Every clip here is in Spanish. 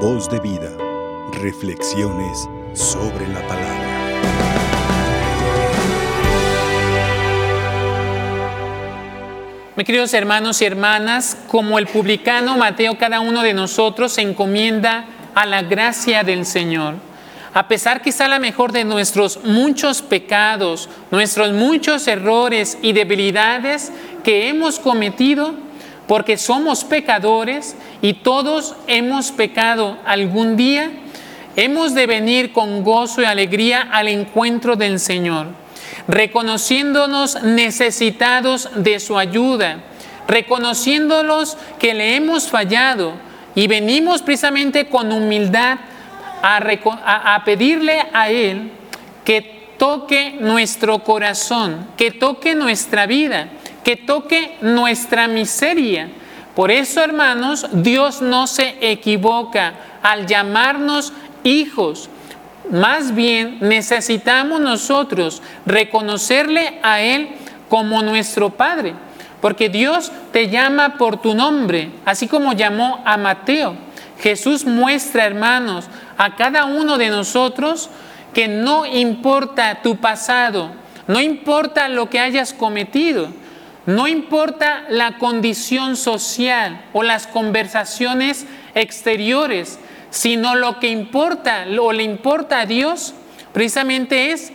Voz de vida. Reflexiones sobre la palabra. Mis queridos hermanos y hermanas, como el publicano Mateo, cada uno de nosotros se encomienda a la gracia del Señor. A pesar quizá la mejor de nuestros muchos pecados, nuestros muchos errores y debilidades que hemos cometido, porque somos pecadores y todos hemos pecado. Algún día, hemos de venir con gozo y alegría al encuentro del Señor, reconociéndonos necesitados de su ayuda, reconociéndolos que le hemos fallado y venimos precisamente con humildad a, a pedirle a Él que toque nuestro corazón, que toque nuestra vida, que toque nuestra miseria. Por eso, hermanos, Dios no se equivoca al llamarnos hijos. Más bien necesitamos nosotros reconocerle a Él como nuestro Padre, porque Dios te llama por tu nombre, así como llamó a Mateo. Jesús muestra, hermanos, a cada uno de nosotros que no importa tu pasado, no importa lo que hayas cometido, no importa la condición social o las conversaciones exteriores, sino lo que importa o le importa a Dios precisamente es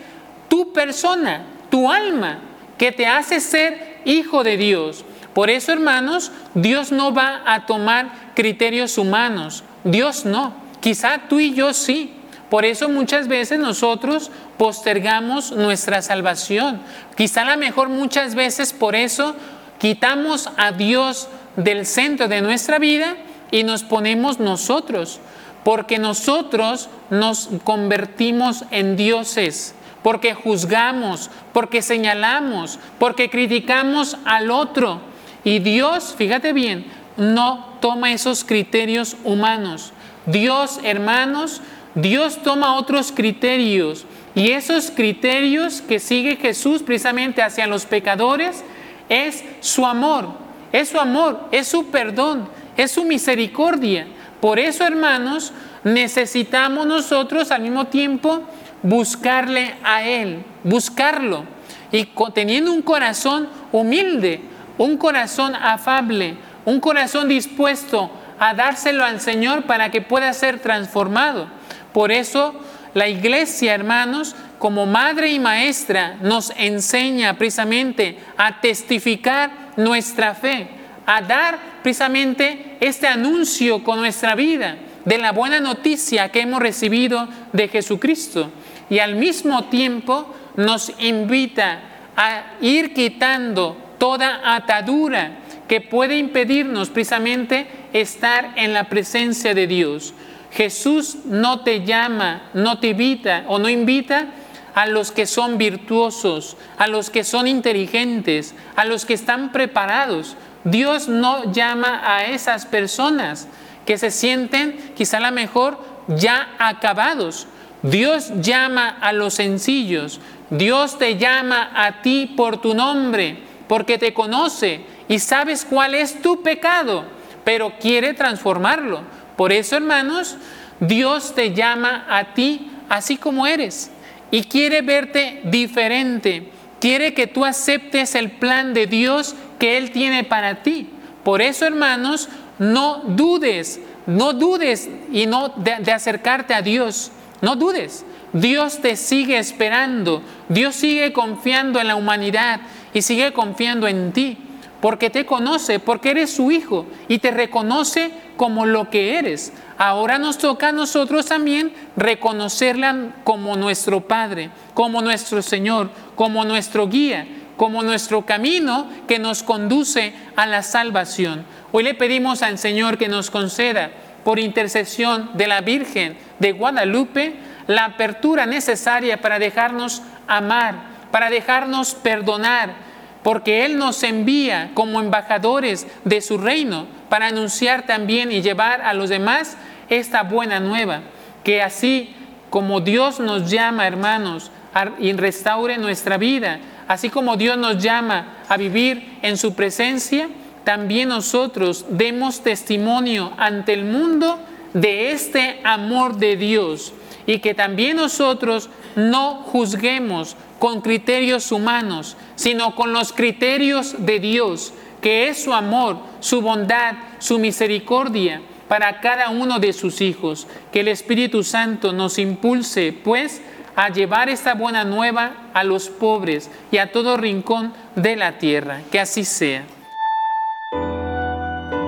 tu persona, tu alma, que te hace ser hijo de Dios. Por eso, hermanos, Dios no va a tomar criterios humanos. Dios no. Quizá tú y yo sí. Por eso muchas veces nosotros postergamos nuestra salvación. Quizá a lo mejor muchas veces por eso quitamos a Dios del centro de nuestra vida y nos ponemos nosotros, porque nosotros nos convertimos en dioses, porque juzgamos, porque señalamos, porque criticamos al otro. Y Dios, fíjate bien, no toma esos criterios humanos. Dios, hermanos, Dios toma otros criterios y esos criterios que sigue Jesús precisamente hacia los pecadores es su amor, es su amor, es su perdón, es su misericordia. Por eso, hermanos, necesitamos nosotros al mismo tiempo buscarle a Él, buscarlo y teniendo un corazón humilde, un corazón afable, un corazón dispuesto a dárselo al Señor para que pueda ser transformado. Por eso la iglesia, hermanos, como madre y maestra, nos enseña precisamente a testificar nuestra fe, a dar precisamente este anuncio con nuestra vida de la buena noticia que hemos recibido de Jesucristo. Y al mismo tiempo nos invita a ir quitando toda atadura que puede impedirnos precisamente estar en la presencia de Dios. Jesús no te llama, no te invita o no invita a los que son virtuosos, a los que son inteligentes, a los que están preparados. Dios no llama a esas personas que se sienten quizá a lo mejor ya acabados. Dios llama a los sencillos. Dios te llama a ti por tu nombre, porque te conoce y sabes cuál es tu pecado, pero quiere transformarlo por eso, hermanos, Dios te llama a ti así como eres y quiere verte diferente. Quiere que tú aceptes el plan de Dios que Él tiene para ti. Por eso, hermanos, no dudes, no dudes y no de, de acercarte a Dios. No dudes. Dios te sigue esperando. Dios sigue confiando en la humanidad y sigue confiando en ti porque te conoce, porque eres su hijo y te reconoce como lo que eres. Ahora nos toca a nosotros también reconocerla como nuestro Padre, como nuestro Señor, como nuestro guía, como nuestro camino que nos conduce a la salvación. Hoy le pedimos al Señor que nos conceda, por intercesión de la Virgen de Guadalupe, la apertura necesaria para dejarnos amar, para dejarnos perdonar, porque Él nos envía como embajadores de su reino para anunciar también y llevar a los demás esta buena nueva, que así como Dios nos llama, hermanos, y restaure nuestra vida, así como Dios nos llama a vivir en su presencia, también nosotros demos testimonio ante el mundo de este amor de Dios y que también nosotros no juzguemos con criterios humanos, sino con los criterios de Dios, que es su amor, su bondad, su misericordia para cada uno de sus hijos. Que el Espíritu Santo nos impulse, pues, a llevar esta buena nueva a los pobres y a todo rincón de la tierra. Que así sea.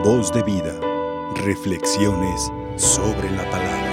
Voz de vida. Reflexiones sobre la palabra.